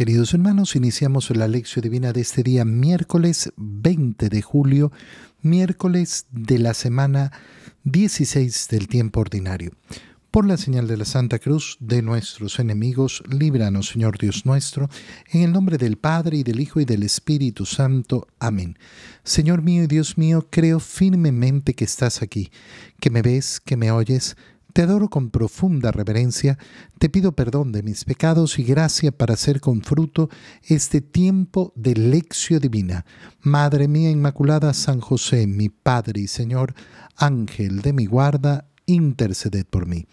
Queridos hermanos, iniciamos la lección divina de este día miércoles 20 de julio, miércoles de la semana 16 del tiempo ordinario. Por la señal de la Santa Cruz de nuestros enemigos, líbranos, Señor Dios nuestro, en el nombre del Padre y del Hijo y del Espíritu Santo. Amén. Señor mío y Dios mío, creo firmemente que estás aquí, que me ves, que me oyes te adoro con profunda reverencia, te pido perdón de mis pecados y gracia para hacer con fruto este tiempo de lección divina. Madre mía Inmaculada, San José, mi Padre y Señor, Ángel de mi guarda, interceded por mí.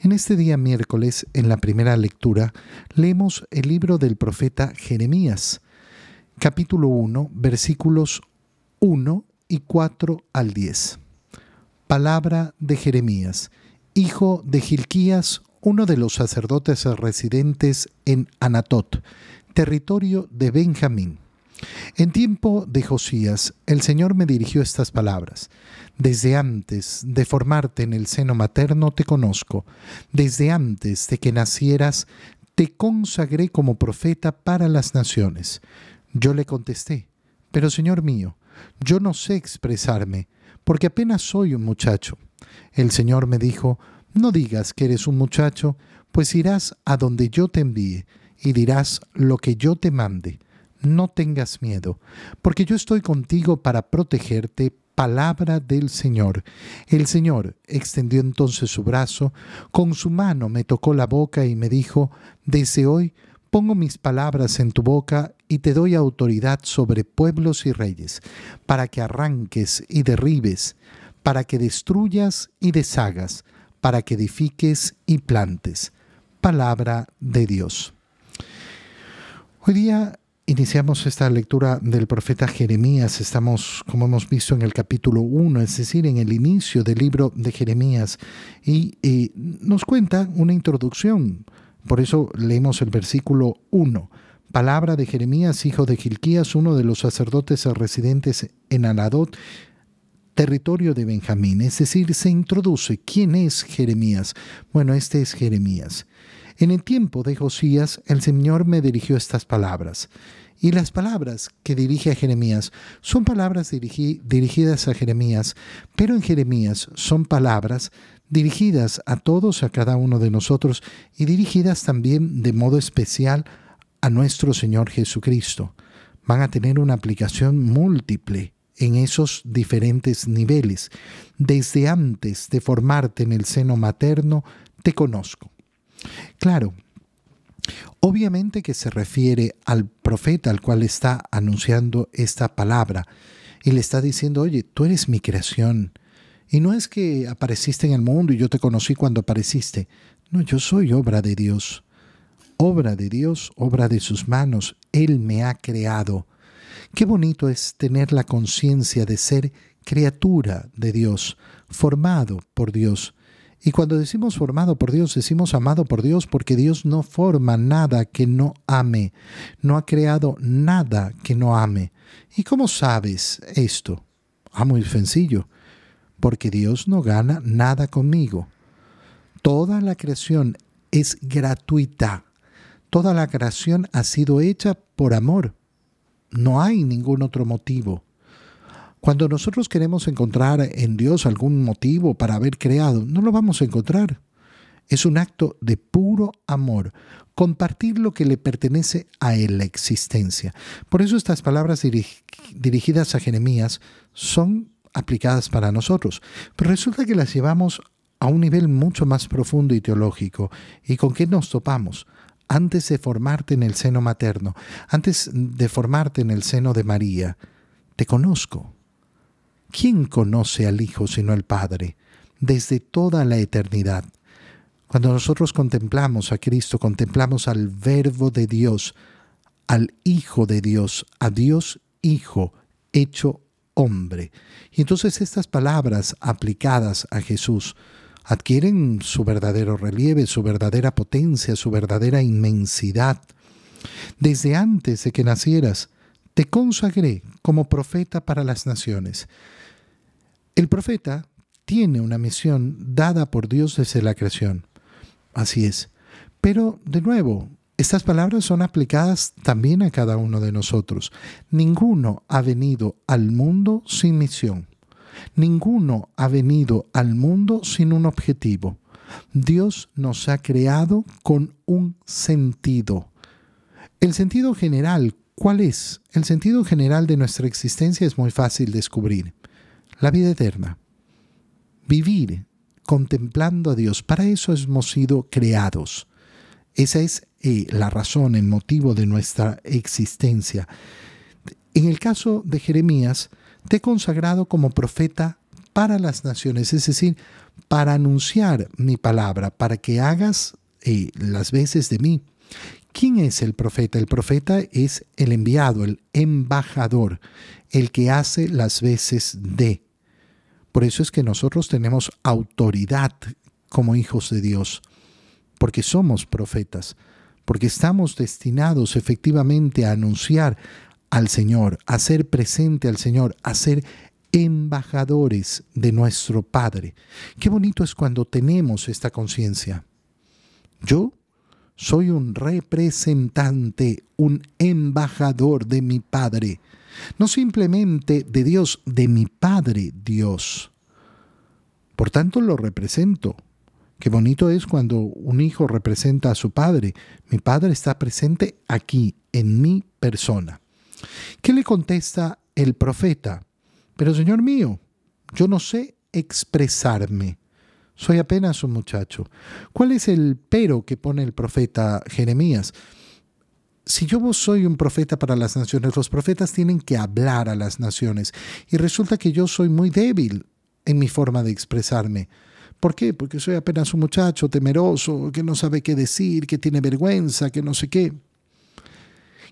En este día miércoles, en la primera lectura, leemos el libro del profeta Jeremías, capítulo 1, versículos 1 y 4 al 10. Palabra de Jeremías hijo de Gilquías, uno de los sacerdotes residentes en Anatot, territorio de Benjamín. En tiempo de Josías, el Señor me dirigió estas palabras. Desde antes de formarte en el seno materno te conozco. Desde antes de que nacieras, te consagré como profeta para las naciones. Yo le contesté, pero Señor mío, yo no sé expresarme, porque apenas soy un muchacho. El Señor me dijo, no digas que eres un muchacho, pues irás a donde yo te envíe y dirás lo que yo te mande. No tengas miedo, porque yo estoy contigo para protegerte. Palabra del Señor. El Señor extendió entonces su brazo, con su mano me tocó la boca y me dijo, desde hoy pongo mis palabras en tu boca y te doy autoridad sobre pueblos y reyes, para que arranques y derribes, para que destruyas y deshagas, para que edifiques y plantes. Palabra de Dios. Hoy día iniciamos esta lectura del profeta Jeremías. Estamos, como hemos visto, en el capítulo 1, es decir, en el inicio del libro de Jeremías. Y, y nos cuenta una introducción. Por eso leemos el versículo 1 palabra de Jeremías, hijo de Gilquías, uno de los sacerdotes residentes en Anadot, territorio de Benjamín, es decir, se introduce quién es Jeremías. Bueno, este es Jeremías. En el tiempo de Josías, el Señor me dirigió estas palabras. Y las palabras que dirige a Jeremías son palabras dirigidas a Jeremías, pero en Jeremías son palabras dirigidas a todos, a cada uno de nosotros, y dirigidas también de modo especial a nuestro Señor Jesucristo. Van a tener una aplicación múltiple en esos diferentes niveles. Desde antes de formarte en el seno materno, te conozco. Claro, obviamente que se refiere al profeta al cual está anunciando esta palabra y le está diciendo, oye, tú eres mi creación. Y no es que apareciste en el mundo y yo te conocí cuando apareciste. No, yo soy obra de Dios. Obra de Dios, obra de sus manos. Él me ha creado. Qué bonito es tener la conciencia de ser criatura de Dios, formado por Dios. Y cuando decimos formado por Dios, decimos amado por Dios porque Dios no forma nada que no ame, no ha creado nada que no ame. ¿Y cómo sabes esto? Ah, muy sencillo, porque Dios no gana nada conmigo. Toda la creación es gratuita. Toda la creación ha sido hecha por amor. No hay ningún otro motivo. Cuando nosotros queremos encontrar en Dios algún motivo para haber creado, no lo vamos a encontrar. Es un acto de puro amor, compartir lo que le pertenece a la existencia. Por eso estas palabras dirigidas a Jeremías son aplicadas para nosotros. Pero resulta que las llevamos a un nivel mucho más profundo y teológico. ¿Y con qué nos topamos? Antes de formarte en el seno materno, antes de formarte en el seno de María, te conozco. ¿Quién conoce al Hijo sino el Padre? Desde toda la eternidad. Cuando nosotros contemplamos a Cristo, contemplamos al Verbo de Dios, al Hijo de Dios, a Dios Hijo, hecho hombre. Y entonces estas palabras aplicadas a Jesús adquieren su verdadero relieve, su verdadera potencia, su verdadera inmensidad. Desde antes de que nacieras, te consagré como profeta para las naciones. El profeta tiene una misión dada por Dios desde la creación. Así es. Pero, de nuevo, Estas palabras son aplicadas también a cada uno de nosotros. Ninguno ha venido al mundo sin misión. Ninguno ha venido al mundo sin un objetivo. Dios nos ha creado con un sentido. El sentido general, ¿cuál es? El sentido general de nuestra existencia es muy fácil descubrir. La vida eterna. Vivir contemplando a Dios. Para eso hemos sido creados. Esa es eh, la razón, el motivo de nuestra existencia. En el caso de Jeremías, te he consagrado como profeta para las naciones, es decir, para anunciar mi palabra, para que hagas eh, las veces de mí. ¿Quién es el profeta? El profeta es el enviado, el embajador, el que hace las veces de. Por eso es que nosotros tenemos autoridad como hijos de Dios, porque somos profetas, porque estamos destinados efectivamente a anunciar al Señor, a ser presente al Señor, a ser embajadores de nuestro Padre. Qué bonito es cuando tenemos esta conciencia. Yo soy un representante, un embajador de mi Padre. No simplemente de Dios, de mi Padre Dios. Por tanto, lo represento. Qué bonito es cuando un hijo representa a su padre. Mi padre está presente aquí, en mi persona. ¿Qué le contesta el profeta? Pero Señor mío, yo no sé expresarme. Soy apenas un muchacho. ¿Cuál es el pero que pone el profeta Jeremías? Si yo soy un profeta para las naciones, los profetas tienen que hablar a las naciones. Y resulta que yo soy muy débil en mi forma de expresarme. ¿Por qué? Porque soy apenas un muchacho temeroso, que no sabe qué decir, que tiene vergüenza, que no sé qué.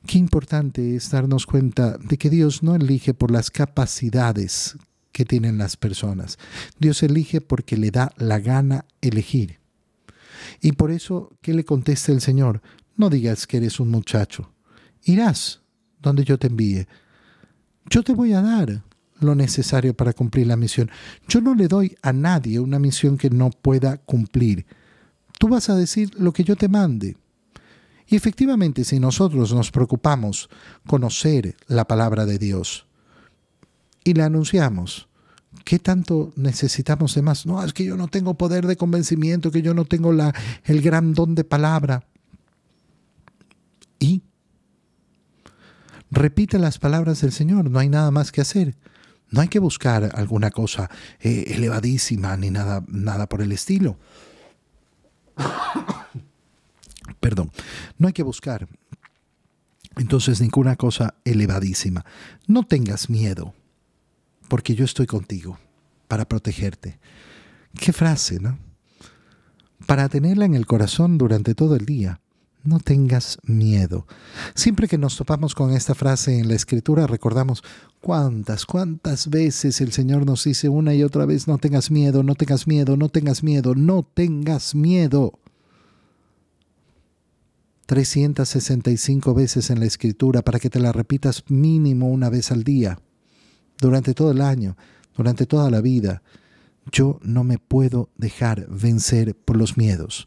Qué importante es darnos cuenta de que Dios no elige por las capacidades que tienen las personas. Dios elige porque le da la gana elegir. Y por eso, ¿qué le contesta el Señor? No digas que eres un muchacho. Irás donde yo te envíe. Yo te voy a dar lo necesario para cumplir la misión. Yo no le doy a nadie una misión que no pueda cumplir. Tú vas a decir lo que yo te mande. Y efectivamente, si nosotros nos preocupamos conocer la palabra de Dios y la anunciamos, ¿qué tanto necesitamos de más? No, es que yo no tengo poder de convencimiento, que yo no tengo la, el gran don de palabra. Y repite las palabras del Señor, no hay nada más que hacer. No hay que buscar alguna cosa eh, elevadísima ni nada, nada por el estilo perdón, no hay que buscar entonces ninguna cosa elevadísima. No tengas miedo, porque yo estoy contigo para protegerte. Qué frase, ¿no? Para tenerla en el corazón durante todo el día. No tengas miedo. Siempre que nos topamos con esta frase en la escritura, recordamos cuántas, cuántas veces el Señor nos dice una y otra vez, no tengas miedo, no tengas miedo, no tengas miedo, no tengas miedo. 365 veces en la escritura para que te la repitas mínimo una vez al día, durante todo el año, durante toda la vida. Yo no me puedo dejar vencer por los miedos.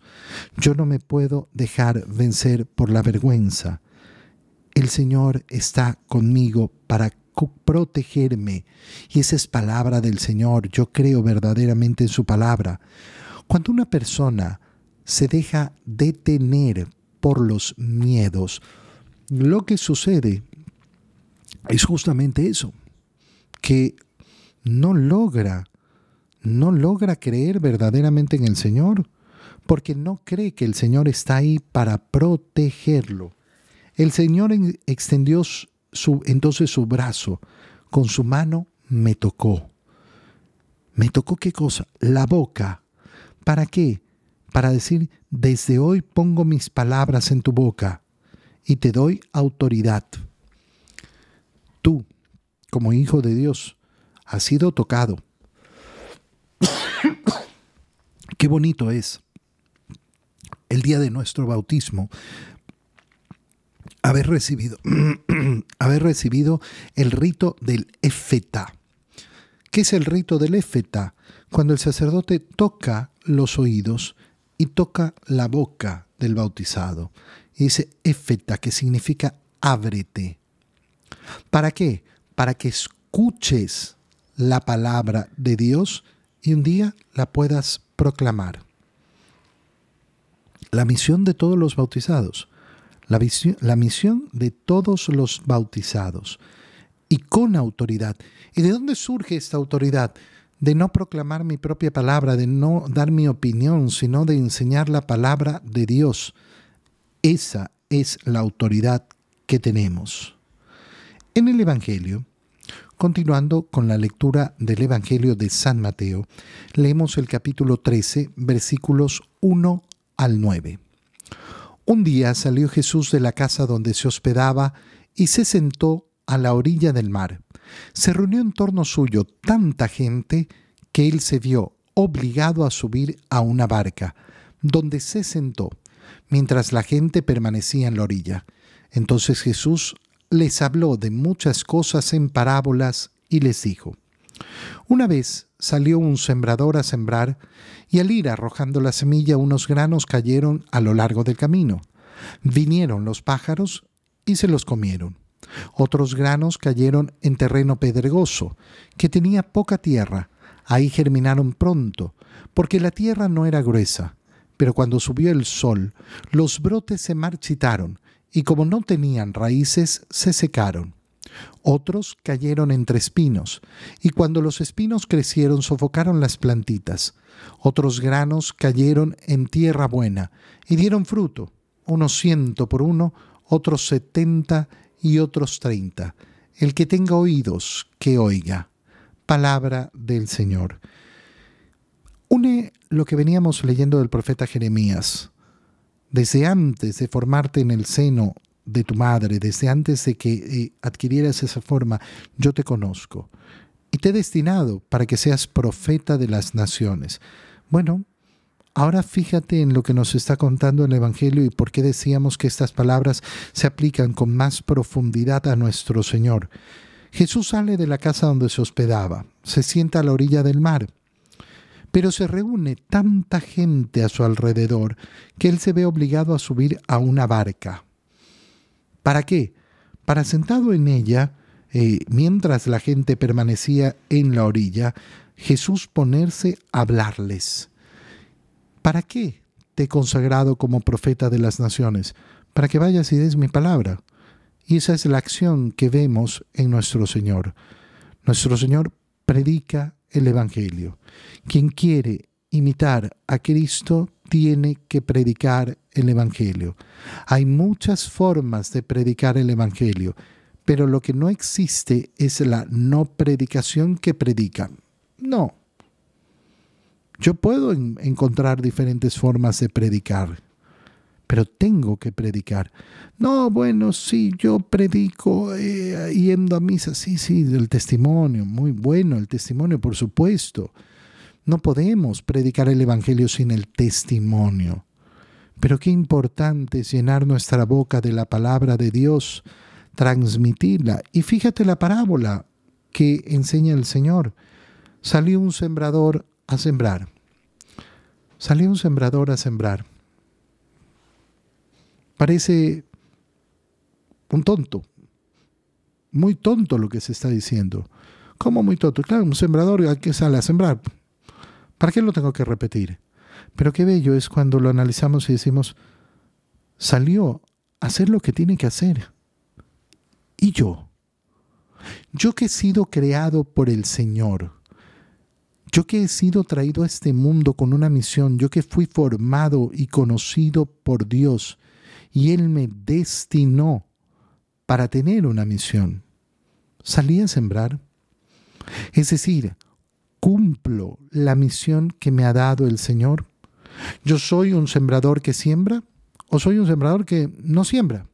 Yo no me puedo dejar vencer por la vergüenza. El Señor está conmigo para protegerme. Y esa es palabra del Señor. Yo creo verdaderamente en su palabra. Cuando una persona se deja detener por los miedos. Lo que sucede es justamente eso, que no logra, no logra creer verdaderamente en el Señor, porque no cree que el Señor está ahí para protegerlo. El Señor extendió su, entonces su brazo, con su mano me tocó. ¿Me tocó qué cosa? La boca. ¿Para qué? Para decir, desde hoy pongo mis palabras en tu boca y te doy autoridad. Tú, como hijo de Dios, has sido tocado. Qué bonito es el día de nuestro bautismo haber recibido, haber recibido el rito del efeta. ¿Qué es el rito del efeta? Cuando el sacerdote toca los oídos y toca la boca del bautizado y dice efeta, que significa ábrete. ¿Para qué? Para que escuches la palabra de Dios y un día la puedas proclamar. La misión de todos los bautizados. La, la, misión de todos los bautizados y con autoridad. ¿Y de dónde surge esta autoridad? De no proclamar mi propia palabra, de no dar mi opinión, sino de enseñar la palabra de Dios. Esa es la autoridad que tenemos. En el Evangelio, continuando con la lectura del Evangelio de San Mateo, leemos el capítulo 13, versículos 1 al 9. Un día salió Jesús de la casa donde se hospedaba y se sentó a la orilla del mar. Se reunió en torno suyo tanta gente que él se vio obligado a subir a una barca, donde se sentó, mientras la gente permanecía en la orilla. Entonces Jesús les habló de muchas cosas en parábolas y les dijo, Una vez salió un sembrador a sembrar, y al ir arrojando la semilla unos granos cayeron a lo largo del camino. Vinieron los pájaros y se los comieron. Otros granos cayeron en terreno pedregoso, que tenía poca tierra. Ahí germinaron pronto, porque la tierra no era gruesa. Pero cuando subió el sol, los brotes se marchitaron, y como no tenían raíces, se secaron. Otros cayeron entre espinos, y cuando los espinos crecieron sofocaron las plantitas. Otros granos cayeron en tierra buena, y dieron fruto, unos ciento por uno, otros setenta y otros treinta. El que tenga oídos, que oiga. Palabra del Señor. Une lo que veníamos leyendo del profeta Jeremías. Desde antes de formarte en el seno de tu madre, desde antes de que eh, adquirieras esa forma, yo te conozco y te he destinado para que seas profeta de las naciones. Bueno, Ahora fíjate en lo que nos está contando el Evangelio y por qué decíamos que estas palabras se aplican con más profundidad a nuestro Señor. Jesús sale de la casa donde se hospedaba, se sienta a la orilla del mar, pero se reúne tanta gente a su alrededor que él se ve obligado a subir a una barca. ¿Para qué? Para sentado en ella, eh, mientras la gente permanecía en la orilla, Jesús ponerse a hablarles ¿Para qué te he consagrado como profeta de las naciones? Para que vayas y des mi palabra. Y esa es la acción que vemos en nuestro Señor. Nuestro Señor predica el Evangelio. Quien quiere imitar a Cristo tiene que predicar el Evangelio. Hay muchas formas de predicar el Evangelio, pero lo que no existe es la no predicación que predican. No, yo puedo encontrar diferentes formas de predicar, pero tengo que predicar. No, bueno, sí, yo predico eh, yendo a misa, sí, sí, el testimonio, muy bueno el testimonio, por supuesto. No podemos predicar el Evangelio sin el testimonio. Pero qué importante es llenar nuestra boca de la palabra de Dios, transmitirla. Y fíjate la parábola que enseña el Señor. Salió un sembrador a sembrar. Salió un sembrador a sembrar. Parece un tonto, muy tonto lo que se está diciendo. ¿Cómo muy tonto? Claro, un sembrador que sale a sembrar. ¿Para qué lo tengo que repetir? Pero qué bello es cuando lo analizamos y decimos, salió a hacer lo que tiene que hacer. ¿Y yo? Yo que he sido creado por el Señor, yo que he sido traído a este mundo con una misión, yo que fui formado y conocido por Dios, y Él me destinó para tener una misión. Salí a sembrar. Es decir, cumplo la misión que me ha dado el Señor. ¿Yo soy un sembrador que siembra o soy un sembrador que no siembra?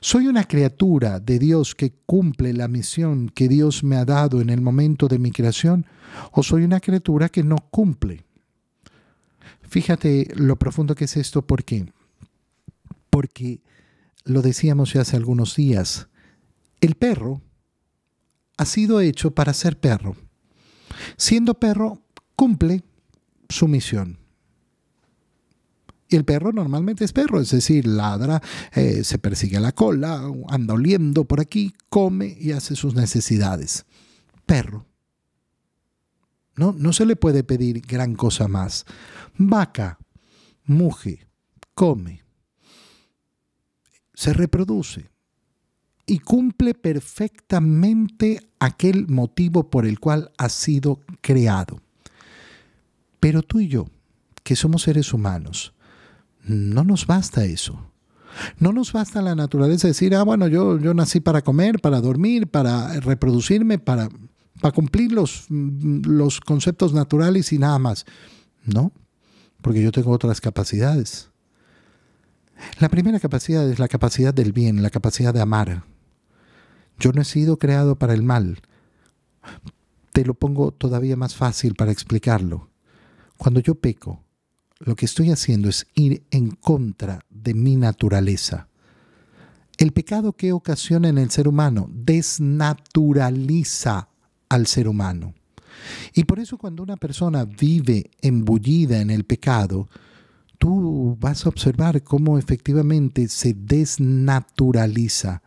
Soy una criatura de Dios que cumple la misión que Dios me ha dado en el momento de mi creación o soy una criatura que no cumple. Fíjate lo profundo que es esto, ¿por qué? Porque lo decíamos ya hace algunos días, el perro ha sido hecho para ser perro. Siendo perro, cumple su misión. Y el perro normalmente es perro, es decir, ladra, eh, se persigue la cola, anda oliendo por aquí, come y hace sus necesidades. Perro. No, no se le puede pedir gran cosa más. Vaca, muge, come, se reproduce y cumple perfectamente aquel motivo por el cual ha sido creado. Pero tú y yo, que somos seres humanos, no nos basta eso. No nos basta la naturaleza decir, ah, bueno, yo, yo nací para comer, para dormir, para reproducirme, para, para cumplir los, los conceptos naturales y nada más. No, porque yo tengo otras capacidades. La primera capacidad es la capacidad del bien, la capacidad de amar. Yo no he sido creado para el mal. Te lo pongo todavía más fácil para explicarlo. Cuando yo peco, lo que estoy haciendo es ir en contra de mi naturaleza. El pecado que ocasiona en el ser humano desnaturaliza al ser humano. Y por eso cuando una persona vive embullida en el pecado, tú vas a observar cómo efectivamente se desnaturaliza.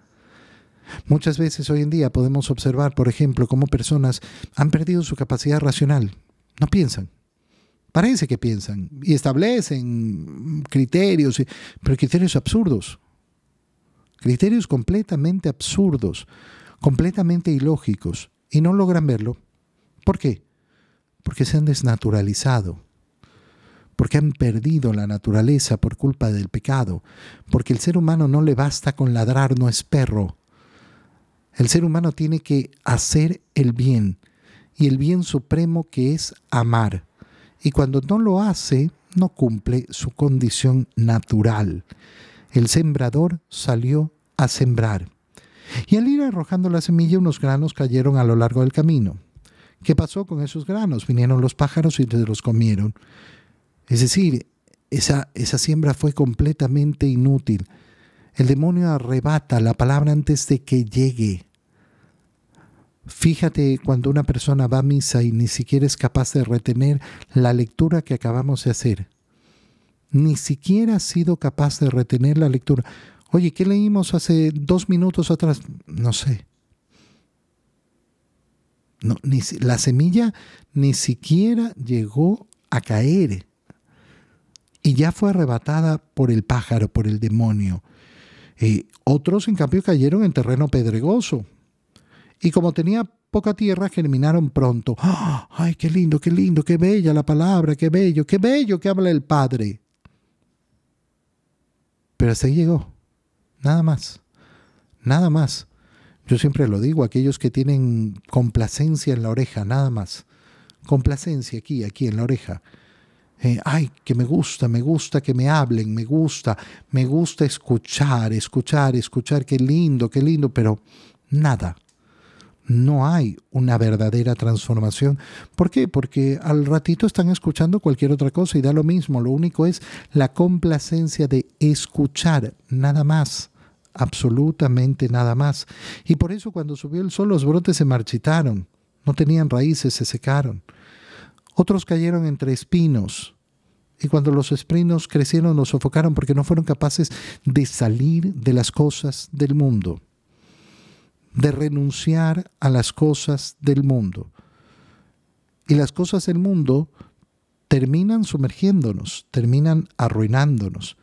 Muchas veces hoy en día podemos observar, por ejemplo, cómo personas han perdido su capacidad racional. No piensan. Parece que piensan y establecen criterios, pero criterios absurdos. Criterios completamente absurdos, completamente ilógicos, y no logran verlo. ¿Por qué? Porque se han desnaturalizado porque han perdido la naturaleza por culpa del pecado, porque el ser humano no le basta con ladrar, no es perro. El ser humano tiene que hacer el bien, y el bien supremo que es amar. Y cuando no lo hace, no cumple su condición natural. El sembrador salió a sembrar. Y al ir arrojando la semilla, unos granos cayeron a lo largo del camino. ¿Qué pasó con esos granos? Vinieron los pájaros y los comieron. Es decir, esa, esa siembra fue completamente inútil. El demonio arrebata la palabra antes de que llegue. Fíjate cuando una persona va a misa y ni siquiera es capaz de retener la lectura que acabamos de hacer. Ni siquiera ha sido capaz de retener la lectura. Oye, ¿qué leímos hace dos minutos atrás? No sé. Ni, la semilla ni siquiera llegó a caer y ya fue arrebatada por el pájaro, por el demonio. Eh, otros, en cambio, cayeron en terreno pedregoso. Y como tenía poca tierra, germinaron pronto. ¡Ah! ¡Ay, qué lindo, qué lindo, qué bella la palabra, qué bello, qué bello que habla el Padre! Pero hasta ahí llegó. Nada más. Nada más. Yo siempre lo digo, aquellos que tienen complacencia en la oreja, nada más. Complacencia aquí, aquí en la oreja. Eh, ay, que me gusta, me gusta que me hablen, me gusta, me gusta escuchar, escuchar, escuchar, qué lindo, qué lindo, pero nada. No hay una verdadera transformación. ¿Por qué? Porque al ratito están escuchando cualquier otra cosa y da lo mismo. Lo único es la complacencia de escuchar, nada más absolutamente nada más. Y por eso cuando subió el sol los brotes se marchitaron, no tenían raíces, se secaron. Otros cayeron entre espinos. Y cuando los espinos crecieron, los sofocaron porque no fueron capaces de salir de las cosas del mundo, de renunciar a las cosas del mundo. Y las cosas del mundo terminan sumergiéndonos, terminan arruinándonos.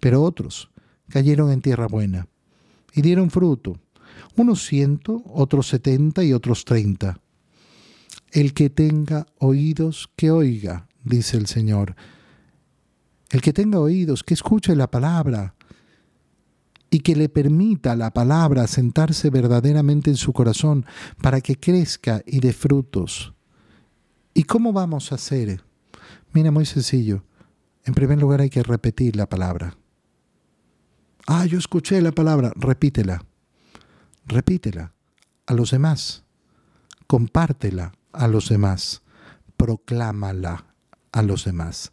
Pero otros cayeron en tierra buena y dieron fruto, unos ciento, otros setenta y otros treinta. El que tenga oídos, que oiga, dice el Señor. El que tenga oídos, que escuche la palabra y que le permita la palabra sentarse verdaderamente en su corazón para que crezca y dé frutos. ¿Y cómo vamos a hacer? Mira, muy sencillo. En primer lugar hay que repetir la palabra. Ah, yo escuché la palabra, repítela. Repítela a los demás. Compártela a los demás, proclámala a los demás.